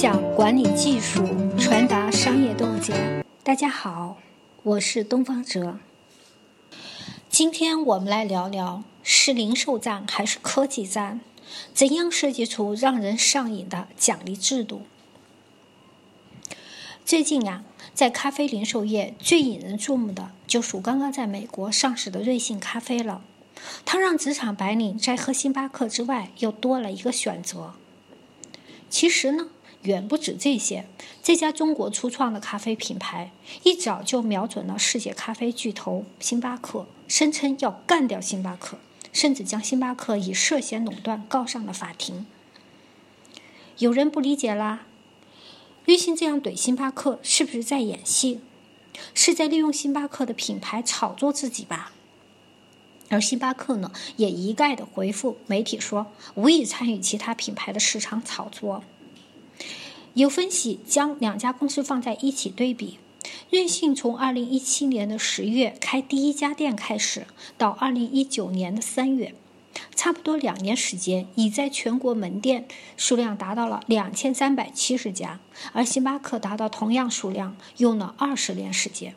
享管理技术，传达商业洞见。大家好，我是东方哲。今天我们来聊聊：是零售战还是科技战？怎样设计出让人上瘾的奖励制度？最近呀，在咖啡零售业最引人注目的，就属刚刚在美国上市的瑞幸咖啡了。它让职场白领在喝星巴克之外，又多了一个选择。其实呢，远不止这些。这家中国初创的咖啡品牌，一早就瞄准了世界咖啡巨头星巴克，声称要干掉星巴克，甚至将星巴克以涉嫌垄断告上了法庭。有人不理解啦，瑞幸这样怼星巴克，是不是在演戏？是在利用星巴克的品牌炒作自己吧？而星巴克呢，也一概的回复媒体说，无意参与其他品牌的市场炒作。有分析将两家公司放在一起对比，瑞幸从二零一七年的十月开第一家店开始，到二零一九年的三月，差不多两年时间，已在全国门店数量达到了两千三百七十家，而星巴克达到同样数量用了二十年时间。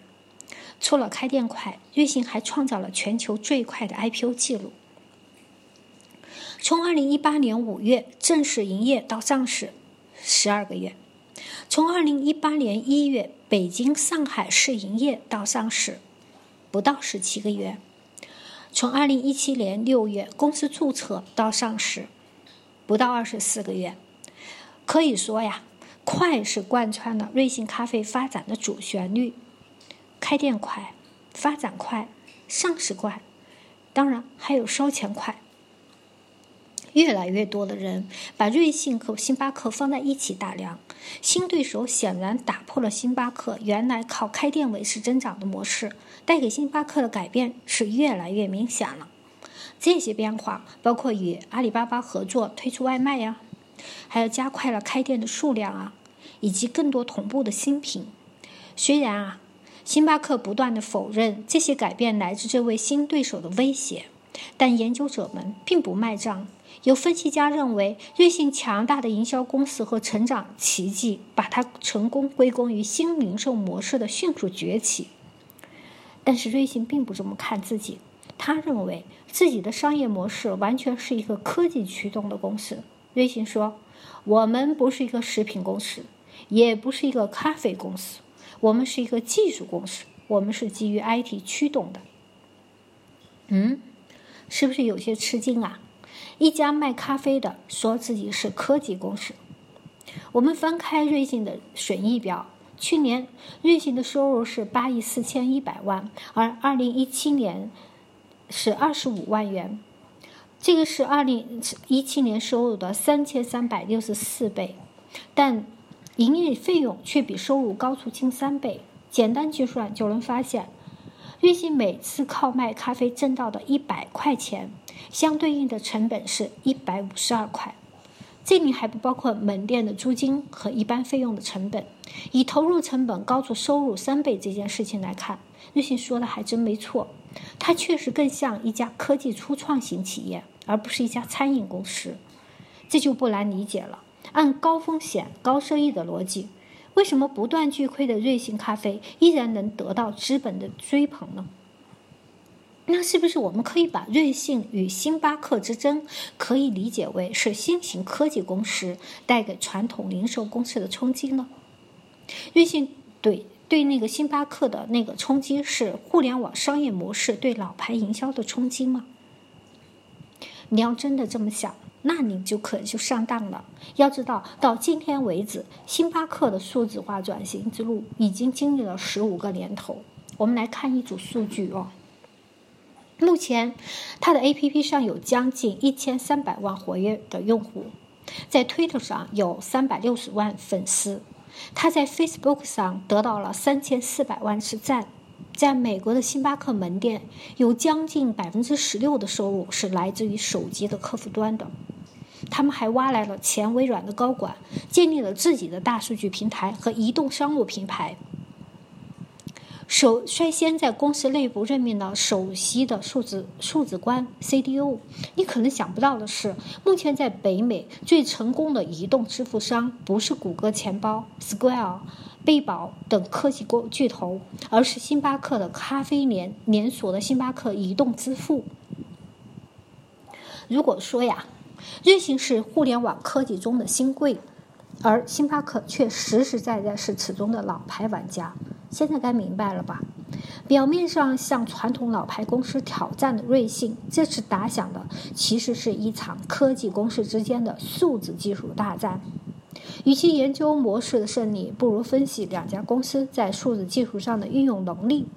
除了开店快，瑞幸还创造了全球最快的 IPO 记录。从2018年5月正式营业到上市，十二个月；从2018年1月北京、上海试营业到上市，不到十七个月；从2017年6月公司注册到上市，不到二十四个月。可以说呀，快是贯穿了瑞幸咖啡发展的主旋律。开店快，发展快，上市快，当然还有烧钱快。越来越多的人把瑞幸和星巴克放在一起打量，新对手显然打破了星巴克原来靠开店维持增长的模式，带给星巴克的改变是越来越明显了。这些变化包括与阿里巴巴合作推出外卖呀，还有加快了开店的数量啊，以及更多同步的新品。虽然啊。星巴克不断的否认这些改变来自这位新对手的威胁，但研究者们并不卖账。有分析家认为，瑞幸强大的营销公司和成长奇迹，把它成功归功于新零售模式的迅速崛起。但是瑞幸并不这么看自己，他认为自己的商业模式完全是一个科技驱动的公司。瑞幸说：“我们不是一个食品公司，也不是一个咖啡公司。”我们是一个技术公司，我们是基于 IT 驱动的。嗯，是不是有些吃惊啊？一家卖咖啡的说自己是科技公司。我们翻开瑞幸的损益表，去年瑞幸的收入是八亿四千一百万，而二零一七年是二十五万元，这个是二零一七年收入的三千三百六十四倍，但。营业费用却比收入高出近三倍，简单计算就能发现，瑞幸每次靠卖咖啡挣到的一百块钱，相对应的成本是一百五十二块。这里还不包括门店的租金和一般费用的成本。以投入成本高出收入三倍这件事情来看，瑞幸说的还真没错，它确实更像一家科技初创型企业，而不是一家餐饮公司。这就不难理解了。按高风险高收益的逻辑，为什么不断巨亏的瑞幸咖啡依然能得到资本的追捧呢？那是不是我们可以把瑞幸与星巴克之争可以理解为是新型科技公司带给传统零售公司的冲击呢？瑞幸对对那个星巴克的那个冲击是互联网商业模式对老牌营销的冲击吗？你要真的这么想？那你就可能就上当了。要知道，到今天为止，星巴克的数字化转型之路已经经历了十五个年头。我们来看一组数据哦。目前，它的 APP 上有将近一千三百万活跃的用户，在 Twitter 上有三百六十万粉丝，它在 Facebook 上得到了三千四百万次赞。在美国的星巴克门店，有将近百分之十六的收入是来自于手机的客户端的。他们还挖来了前微软的高管，建立了自己的大数据平台和移动商务平台。首率先在公司内部任命了首席的数字数字官 CDO。你可能想不到的是，目前在北美最成功的移动支付商不是谷歌钱包、Square、贝宝等科技公巨头，而是星巴克的咖啡连连锁的星巴克移动支付。如果说呀，瑞幸是互联网科技中的新贵，而星巴克却实实在在是此中的老牌玩家。现在该明白了吧？表面上向传统老牌公司挑战的瑞幸，这次打响的其实是一场科技公司之间的数字技术大战。与其研究模式的胜利，不如分析两家公司在数字技术上的运用能力，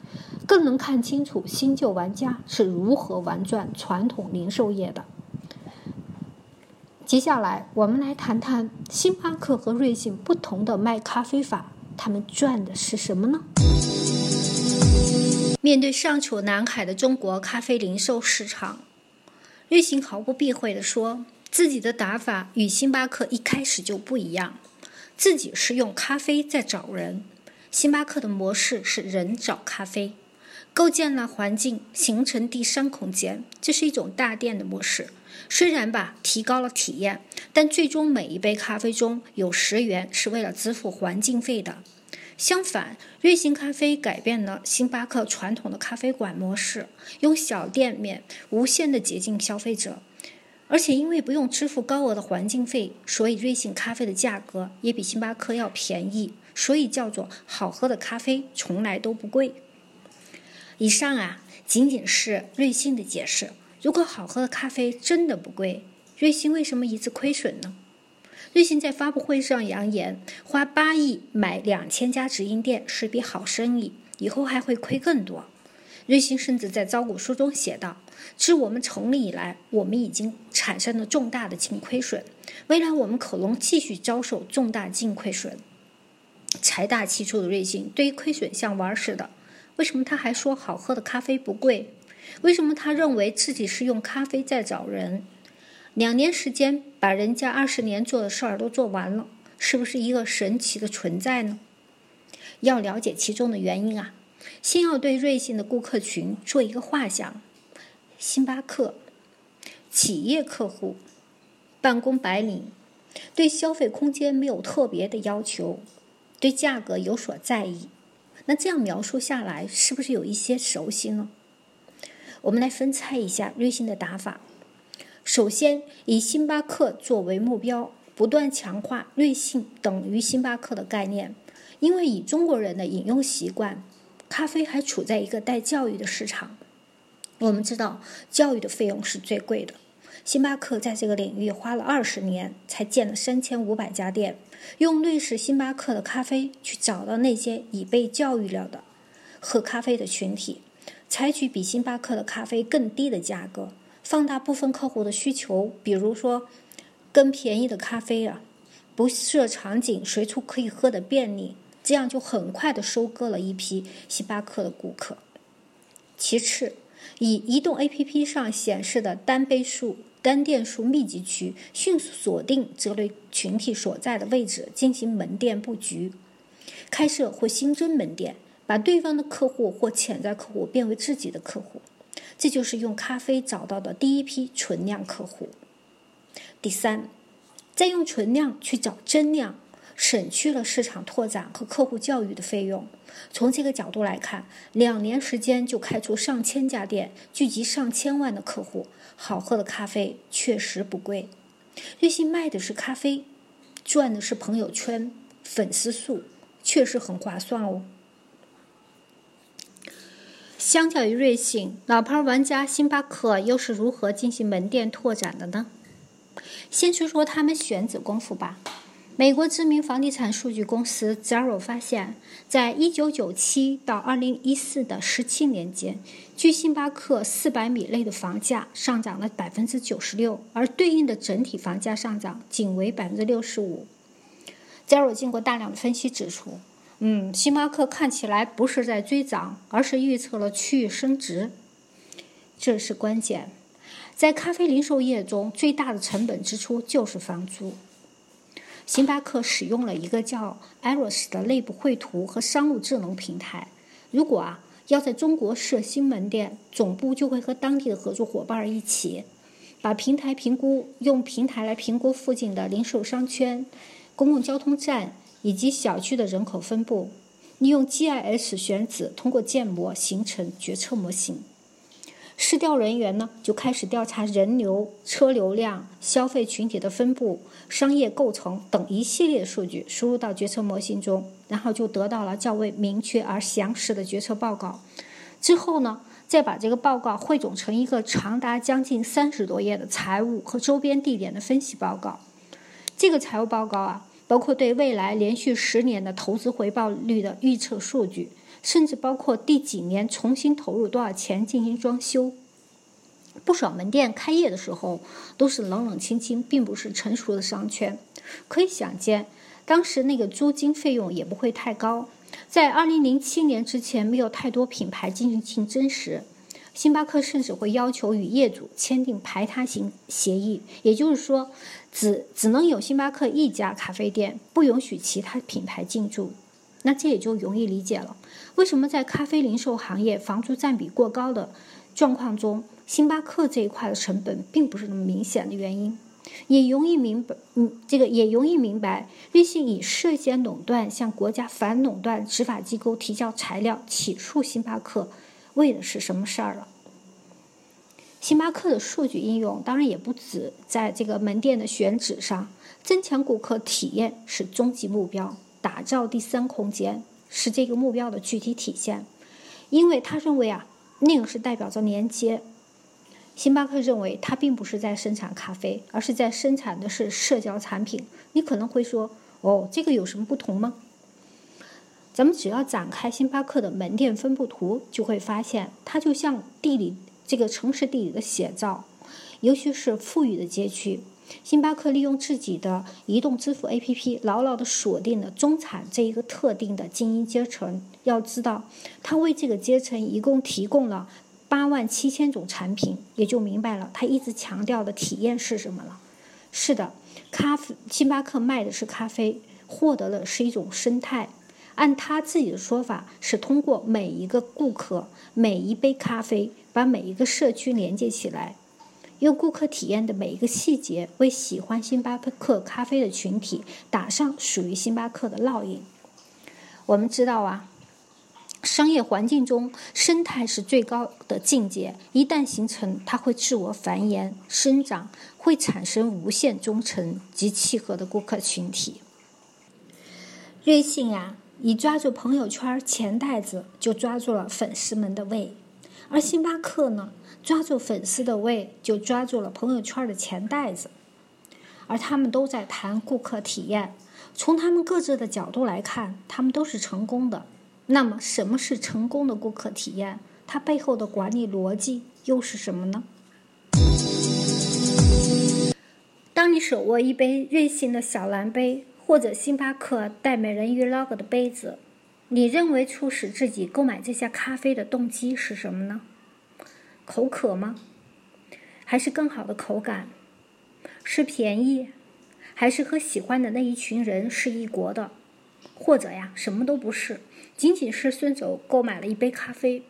更能看清楚新旧玩家是如何玩转传统零售业的。接下来，我们来谈谈星巴克和瑞幸不同的卖咖啡法。他们赚的是什么呢？面对尚处南海的中国咖啡零售市场，瑞幸毫不避讳地说，自己的打法与星巴克一开始就不一样。自己是用咖啡在找人，星巴克的模式是人找咖啡，构建了环境，形成第三空间，这是一种大店的模式。虽然吧，提高了体验，但最终每一杯咖啡中有十元是为了支付环境费的。相反，瑞幸咖啡改变了星巴克传统的咖啡馆模式，用小店面无限的接近消费者，而且因为不用支付高额的环境费，所以瑞幸咖啡的价格也比星巴克要便宜，所以叫做好喝的咖啡从来都不贵。以上啊，仅仅是瑞幸的解释。如果好喝的咖啡真的不贵，瑞幸为什么一直亏损呢？瑞幸在发布会上扬言，花八亿买两千家直营店是笔好生意，以后还会亏更多。瑞幸甚至在招股书中写道：“自我们成立以来，我们已经产生了重大的净亏损，未来我们可能继续遭受重大净亏损。”财大气粗的瑞幸对于亏损像玩似的，为什么他还说好喝的咖啡不贵？为什么他认为自己是用咖啡在找人？两年时间把人家二十年做的事儿都做完了，是不是一个神奇的存在呢？要了解其中的原因啊，先要对瑞幸的顾客群做一个画像：星巴克企业客户，办公白领，对消费空间没有特别的要求，对价格有所在意。那这样描述下来，是不是有一些熟悉呢？我们来分拆一下瑞幸的打法。首先，以星巴克作为目标，不断强化瑞幸等于星巴克的概念。因为以中国人的饮用习惯，咖啡还处在一个待教育的市场。我们知道，教育的费用是最贵的。星巴克在这个领域花了二十年，才建了三千五百家店，用瑞士星巴克的咖啡去找到那些已被教育了的喝咖啡的群体。采取比星巴克的咖啡更低的价格，放大部分客户的需求，比如说更便宜的咖啡啊，不设场景随处可以喝的便利，这样就很快的收割了一批星巴克的顾客。其次，以移动 APP 上显示的单杯数、单店数密集区，迅速锁定这类群体所在的位置，进行门店布局，开设或新增门店。把对方的客户或潜在客户变为自己的客户，这就是用咖啡找到的第一批存量客户。第三，再用存量去找增量，省去了市场拓展和客户教育的费用。从这个角度来看，两年时间就开出上千家店，聚集上千万的客户，好喝的咖啡确实不贵。瑞幸卖的是咖啡，赚的是朋友圈粉丝数，确实很划算哦。相较于瑞幸，老牌玩家星巴克又是如何进行门店拓展的呢？先说说他们选址功夫吧。美国知名房地产数据公司 Zero 发现，在1997到2014的17年间，距星巴克400米内的房价上涨了96%，而对应的整体房价上涨仅为65%。Zero 经过大量的分析指出。嗯，星巴克看起来不是在追涨，而是预测了区域升值，这是关键。在咖啡零售业中，最大的成本支出就是房租。星巴克使用了一个叫 Eros 的内部绘图和商务智能平台，如果啊要在中国设新门店，总部就会和当地的合作伙伴一起，把平台评估用平台来评估附近的零售商圈、公共交通站以及小区的人口分布，利用 GIS 选址，通过建模形成决策模型。市调人员呢，就开始调查人流、车流量、消费群体的分布、商业构成等一系列数据，输入到决策模型中，然后就得到了较为明确而详实的决策报告。之后呢，再把这个报告汇总成一个长达将近三十多页的财务和周边地点的分析报告。这个财务报告啊，包括对未来连续十年的投资回报率的预测数据。甚至包括第几年重新投入多少钱进行装修。不少门店开业的时候都是冷冷清清，并不是成熟的商圈。可以想见，当时那个租金费用也不会太高。在二零零七年之前，没有太多品牌进行竞争时，星巴克甚至会要求与业主签订排他型协议，也就是说，只只能有星巴克一家咖啡店，不允许其他品牌进驻。那这也就容易理解了，为什么在咖啡零售行业房租占比过高的状况中，星巴克这一块的成本并不是那么明显的原因，也容易明白，嗯，这个也容易明白，瑞幸以涉嫌垄断向国家反垄断执法机构提交材料起诉星巴克，为的是什么事儿了？星巴克的数据应用当然也不止在这个门店的选址上，增强顾客体验是终极目标。打造第三空间是这个目标的具体体现，因为他认为啊，那个是代表着连接。星巴克认为，它并不是在生产咖啡，而是在生产的是社交产品。你可能会说，哦，这个有什么不同吗？咱们只要展开星巴克的门店分布图，就会发现，它就像地理这个城市地理的写照，尤其是富裕的街区。星巴克利用自己的移动支付 APP，牢牢地锁定了中产这一个特定的精英阶层。要知道，他为这个阶层一共提供了八万七千种产品，也就明白了他一直强调的体验是什么了。是的，咖啡，星巴克卖的是咖啡，获得的是一种生态。按他自己的说法，是通过每一个顾客、每一杯咖啡，把每一个社区连接起来。用顾客体验的每一个细节，为喜欢星巴克咖啡的群体打上属于星巴克的烙印。我们知道啊，商业环境中生态是最高的境界，一旦形成，它会自我繁衍生长，会产生无限忠诚及契合的顾客群体。瑞幸呀，一抓住朋友圈钱袋子，就抓住了粉丝们的胃，而星巴克呢？抓住粉丝的胃，就抓住了朋友圈的钱袋子，而他们都在谈顾客体验。从他们各自的角度来看，他们都是成功的。那么，什么是成功的顾客体验？它背后的管理逻辑又是什么呢？当你手握一杯瑞幸的小蓝杯，或者星巴克带美人鱼 logo 的杯子，你认为促使自己购买这些咖啡的动机是什么呢？口渴吗？还是更好的口感？是便宜，还是和喜欢的那一群人是一国的？或者呀，什么都不是，仅仅是顺手购买了一杯咖啡。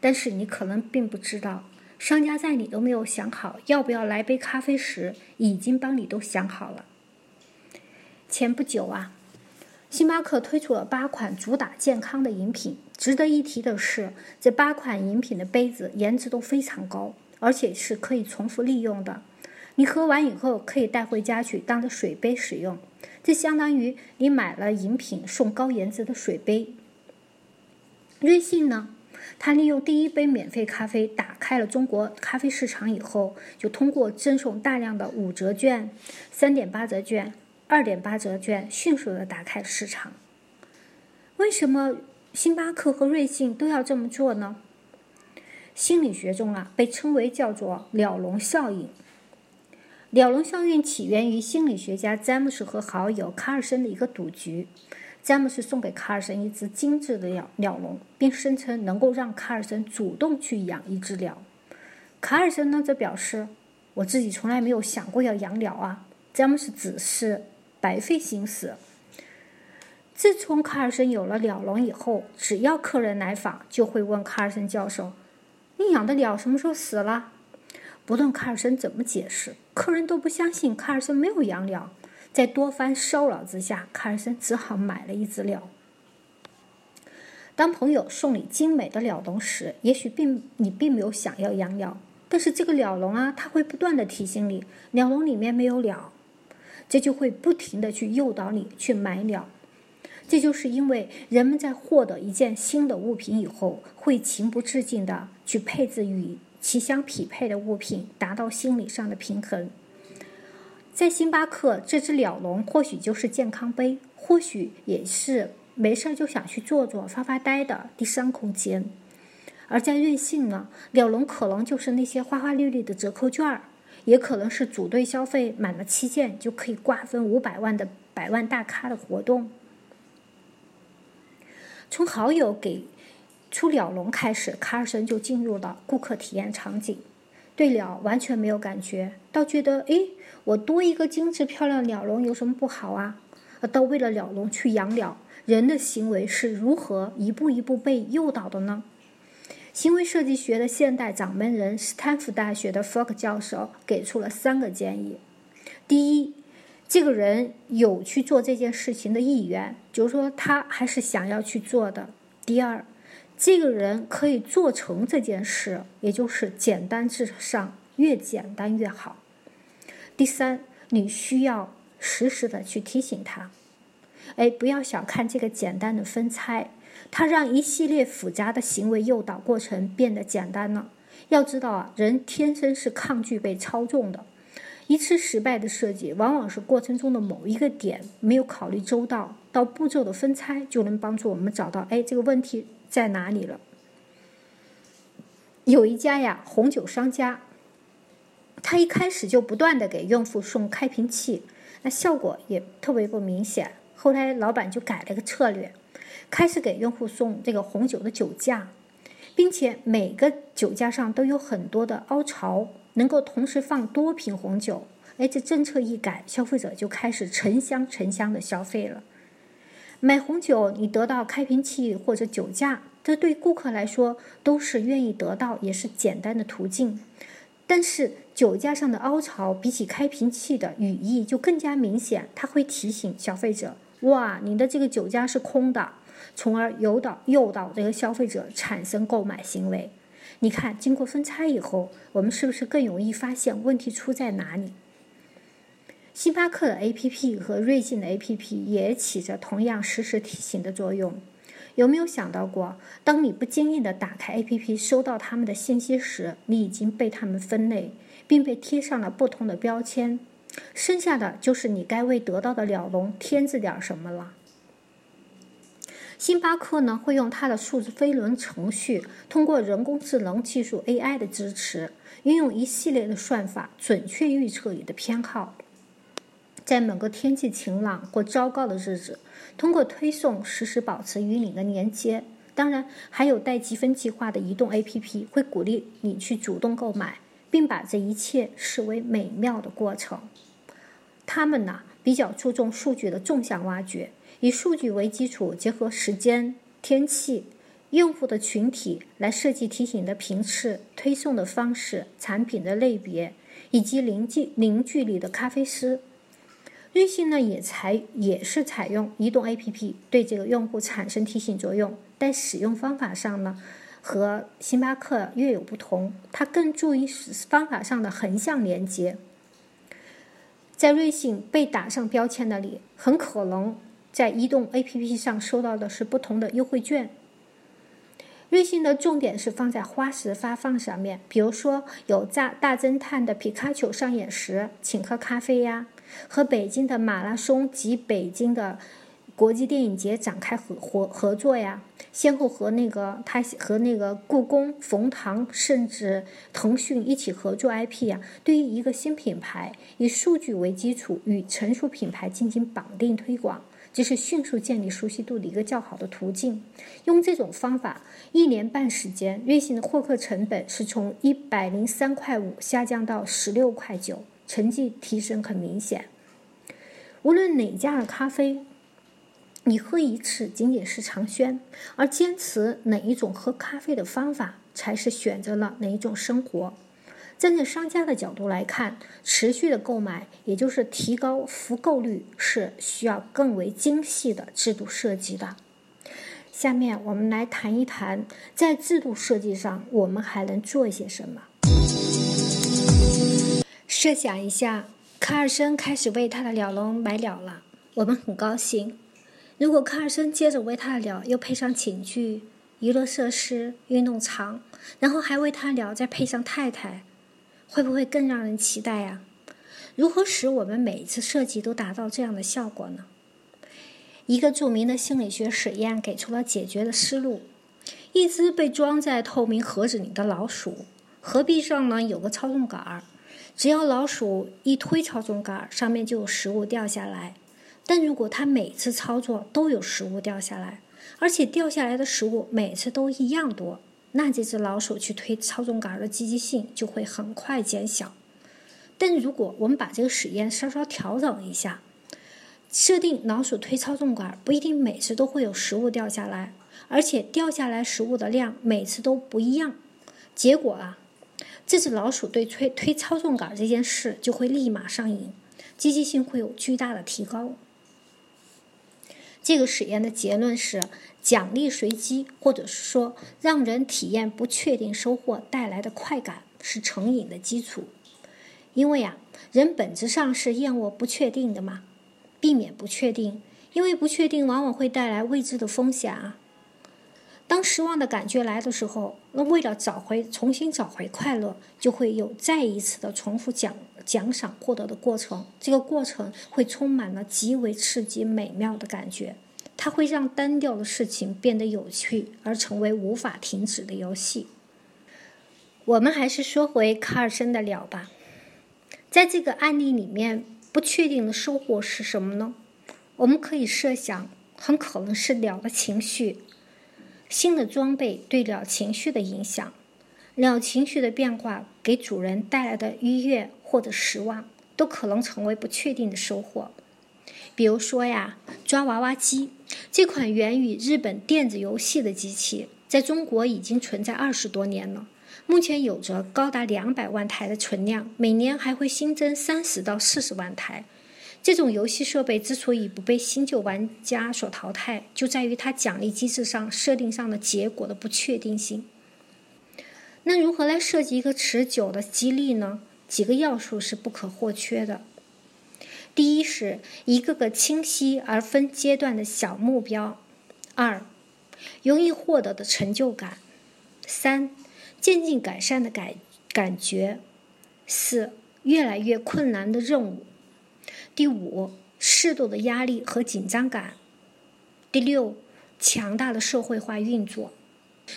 但是你可能并不知道，商家在你都没有想好要不要来杯咖啡时，已经帮你都想好了。前不久啊。星巴克推出了八款主打健康的饮品。值得一提的是，这八款饮品的杯子颜值都非常高，而且是可以重复利用的。你喝完以后可以带回家去当着水杯使用，这相当于你买了饮品送高颜值的水杯。瑞幸呢，它利用第一杯免费咖啡打开了中国咖啡市场以后，就通过赠送大量的五折券、三点八折券。二点八折券迅速的打开市场。为什么星巴克和瑞幸都要这么做呢？心理学中啊，被称为叫做鸟笼效应。鸟笼效应起源于心理学家詹姆斯和好友卡尔森的一个赌局。詹姆斯送给卡尔森一只精致的鸟鸟笼，并声称能够让卡尔森主动去养一只鸟。卡尔森呢，则表示：“我自己从来没有想过要养鸟啊。”詹姆斯只是。白费心思。自从卡尔森有了鸟笼以后，只要客人来访，就会问卡尔森教授：“你养的鸟什么时候死了？”不论卡尔森怎么解释，客人都不相信卡尔森没有养鸟。在多番骚扰之下，卡尔森只好买了一只鸟。当朋友送你精美的鸟笼时，也许并你并没有想要养鸟，但是这个鸟笼啊，它会不断的提醒你，鸟笼里面没有鸟，这就会不停的去诱导你去买鸟。这就是因为人们在获得一件新的物品以后，会情不自禁的去配置与其相匹配的物品，达到心理上的平衡。在星巴克，这只鸟笼或许就是健康杯，或许也是。没事就想去坐坐、发发呆的第三空间，而在瑞幸呢，鸟笼可能就是那些花花绿绿的折扣券儿，也可能是组队消费满了七件就可以瓜分五百万的百万大咖的活动。从好友给出鸟笼开始，卡尔森就进入了顾客体验场景，对鸟完全没有感觉，倒觉得诶，我多一个精致漂亮鸟笼有什么不好啊？倒为了鸟笼去养鸟。人的行为是如何一步一步被诱导的呢？行为设计学的现代掌门人、斯坦福大学的 Fogg 教授给出了三个建议：第一，这个人有去做这件事情的意愿，就是说他还是想要去做的；第二，这个人可以做成这件事，也就是简单至上，越简单越好；第三，你需要时时的去提醒他。哎，不要小看这个简单的分拆，它让一系列复杂的行为诱导过程变得简单了。要知道啊，人天生是抗拒被操纵的。一次失败的设计，往往是过程中的某一个点没有考虑周到，到步骤的分拆就能帮助我们找到哎这个问题在哪里了。有一家呀红酒商家，他一开始就不断的给用户送开瓶器，那效果也特别不明显。后来，老板就改了个策略，开始给用户送这个红酒的酒架，并且每个酒架上都有很多的凹槽，能够同时放多瓶红酒。哎，这政策一改，消费者就开始成箱成箱的消费了。买红酒，你得到开瓶器或者酒架，这对顾客来说都是愿意得到，也是简单的途径。但是酒架上的凹槽比起开瓶器的语义就更加明显，它会提醒消费者。哇，你的这个酒架是空的，从而诱导诱导这个消费者产生购买行为。你看，经过分拆以后，我们是不是更容易发现问题出在哪里？星巴克的 APP 和瑞幸的 APP 也起着同样实时提醒的作用。有没有想到过，当你不经意的打开 APP 收到他们的信息时，你已经被他们分类，并被贴上了不同的标签？剩下的就是你该为得到的鸟笼添置点什么了。星巴克呢，会用它的数字飞轮程序，通过人工智能技术 AI 的支持，运用一系列的算法，准确预测你的偏好。在某个天气晴朗或糟糕的日子，通过推送实时保持与你的连接。当然，还有带积分计划的移动 APP，会鼓励你去主动购买。并把这一切视为美妙的过程。他们呢比较注重数据的纵向挖掘，以数据为基础，结合时间、天气、用户的群体来设计提醒的频次、推送的方式、产品的类别以及零距零距离的咖啡师。瑞幸呢也采也是采用移动 APP 对这个用户产生提醒作用，但使用方法上呢。和星巴克略有不同，它更注意方法上的横向连接。在瑞幸被打上标签的里，很可能在移动 APP 上收到的是不同的优惠券。瑞幸的重点是放在花式发放上面，比如说有大大侦探的皮卡丘上演时，请喝咖啡呀；和北京的马拉松及北京的。国际电影节展开合合合作呀，先后和那个他和那个故宫、冯唐甚至腾讯一起合作 IP 呀。对于一个新品牌，以数据为基础与成熟品牌进行绑定推广，这是迅速建立熟悉度的一个较好的途径。用这种方法，一年半时间，瑞幸的获客成本是从一百零三块五下降到十六块九，成绩提升很明显。无论哪家的咖啡。你喝一次仅仅是尝鲜，而坚持哪一种喝咖啡的方法，才是选择了哪一种生活。站在商家的角度来看，持续的购买，也就是提高复购率，是需要更为精细的制度设计的。下面我们来谈一谈，在制度设计上，我们还能做一些什么？设想一下，卡尔森开始为他的鸟笼买鸟了，我们很高兴。如果卡尔森接着为他的鸟又配上寝具、娱乐设施、运动场，然后还为他鸟再配上太太，会不会更让人期待呀？如何使我们每一次设计都达到这样的效果呢？一个著名的心理学实验给出了解决的思路：一只被装在透明盒子里的老鼠，盒壁上呢有个操纵杆儿，只要老鼠一推操纵杆儿，上面就有食物掉下来。但如果它每次操作都有食物掉下来，而且掉下来的食物每次都一样多，那这只老鼠去推操纵杆的积极性就会很快减小。但如果我们把这个实验稍稍调整一下，设定老鼠推操纵杆不一定每次都会有食物掉下来，而且掉下来食物的量每次都不一样，结果啊，这只老鼠对推推操纵杆这件事就会立马上瘾，积极性会有巨大的提高。这个实验的结论是，奖励随机，或者是说让人体验不确定收获带来的快感，是成瘾的基础。因为呀，人本质上是厌恶不确定的嘛，避免不确定，因为不确定往往会带来未知的风险啊。当失望的感觉来的时候，那为了找回、重新找回快乐，就会有再一次的重复奖奖赏获得的过程。这个过程会充满了极为刺激、美妙的感觉，它会让单调的事情变得有趣，而成为无法停止的游戏。我们还是说回卡尔森的鸟吧，在这个案例里面，不确定的收获是什么呢？我们可以设想，很可能是鸟的情绪。新的装备对鸟情绪的影响，鸟情绪的变化给主人带来的愉悦或者失望，都可能成为不确定的收获。比如说呀，抓娃娃机这款源于日本电子游戏的机器，在中国已经存在二十多年了，目前有着高达两百万台的存量，每年还会新增三十到四十万台。这种游戏设备之所以不被新旧玩家所淘汰，就在于它奖励机制上设定上的结果的不确定性。那如何来设计一个持久的激励呢？几个要素是不可或缺的。第一是一个个清晰而分阶段的小目标；二，容易获得的成就感；三，渐进改善的感感觉；四，越来越困难的任务。第五，适度的压力和紧张感；第六，强大的社会化运作。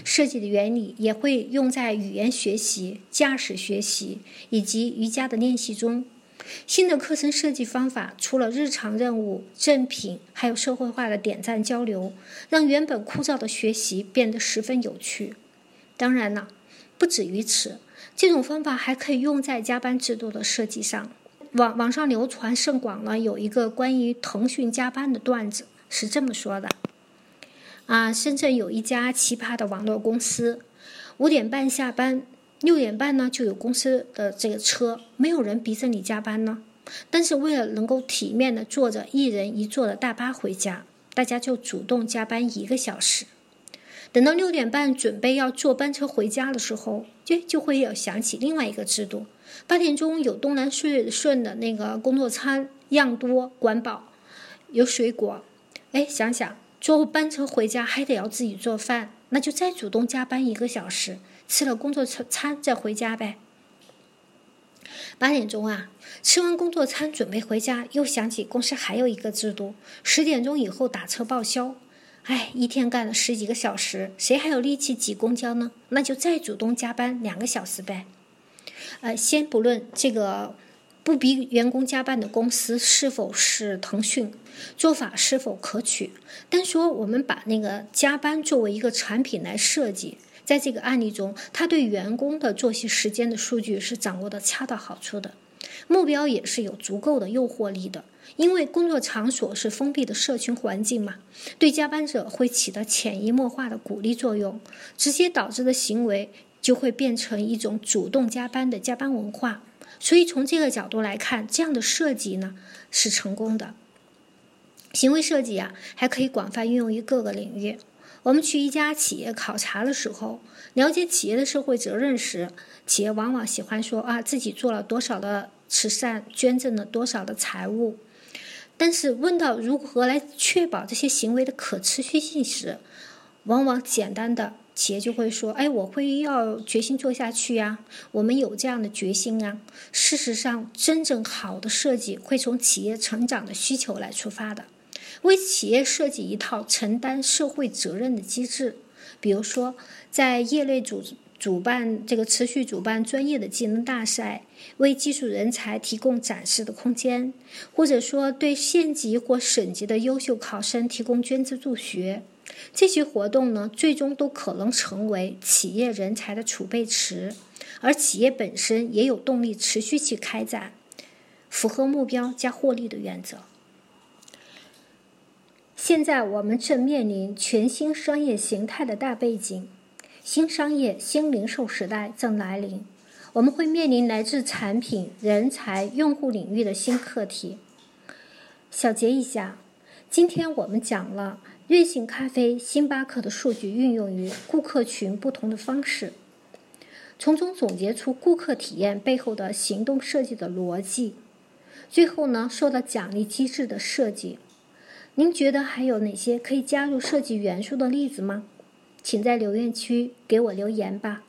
设计的原理也会用在语言学习、驾驶学习以及瑜伽的练习中。新的课程设计方法除了日常任务、赠品，还有社会化的点赞交流，让原本枯燥的学习变得十分有趣。当然了，不止于此，这种方法还可以用在加班制度的设计上。网网上流传甚广呢，有一个关于腾讯加班的段子，是这么说的：啊，深圳有一家奇葩的网络公司，五点半下班，六点半呢就有公司的这个车，没有人逼着你加班呢。但是为了能够体面的坐着一人一座的大巴回家，大家就主动加班一个小时。等到六点半准备要坐班车回家的时候，就就会有想起另外一个制度。八点钟有东南顺顺的那个工作餐，样多管饱，有水果。哎，想想坐班车回家还得要自己做饭，那就再主动加班一个小时，吃了工作餐再回家呗。八点钟啊，吃完工作餐准备回家，又想起公司还有一个制度，十点钟以后打车报销。哎，一天干了十几个小时，谁还有力气挤公交呢？那就再主动加班两个小时呗。呃，先不论这个不逼员工加班的公司是否是腾讯做法是否可取，单说我们把那个加班作为一个产品来设计，在这个案例中，他对员工的作息时间的数据是掌握的恰到好处的。目标也是有足够的诱惑力的。因为工作场所是封闭的社群环境嘛，对加班者会起到潜移默化的鼓励作用，直接导致的行为就会变成一种主动加班的加班文化。所以从这个角度来看，这样的设计呢是成功的。行为设计啊，还可以广泛运用于各个领域。我们去一家企业考察的时候，了解企业的社会责任时，企业往往喜欢说啊自己做了多少的慈善，捐赠了多少的财物。但是问到如何来确保这些行为的可持续性时，往往简单的企业就会说：“哎，我会要决心做下去呀，我们有这样的决心啊。”事实上，真正好的设计会从企业成长的需求来出发的，为企业设计一套承担社会责任的机制，比如说在业内组织。主办这个持续主办专业的技能大赛，为技术人才提供展示的空间，或者说对县级或省级的优秀考生提供捐资助学，这些活动呢，最终都可能成为企业人才的储备池，而企业本身也有动力持续去开展，符合目标加获利的原则。现在我们正面临全新商业形态的大背景。新商业、新零售时代正来临，我们会面临来自产品、人才、用户领域的新课题。小结一下，今天我们讲了瑞幸咖啡、星巴克的数据运用于顾客群不同的方式，从中总结出顾客体验背后的行动设计的逻辑。最后呢，受到奖励机制的设计，您觉得还有哪些可以加入设计元素的例子吗？请在留言区给我留言吧。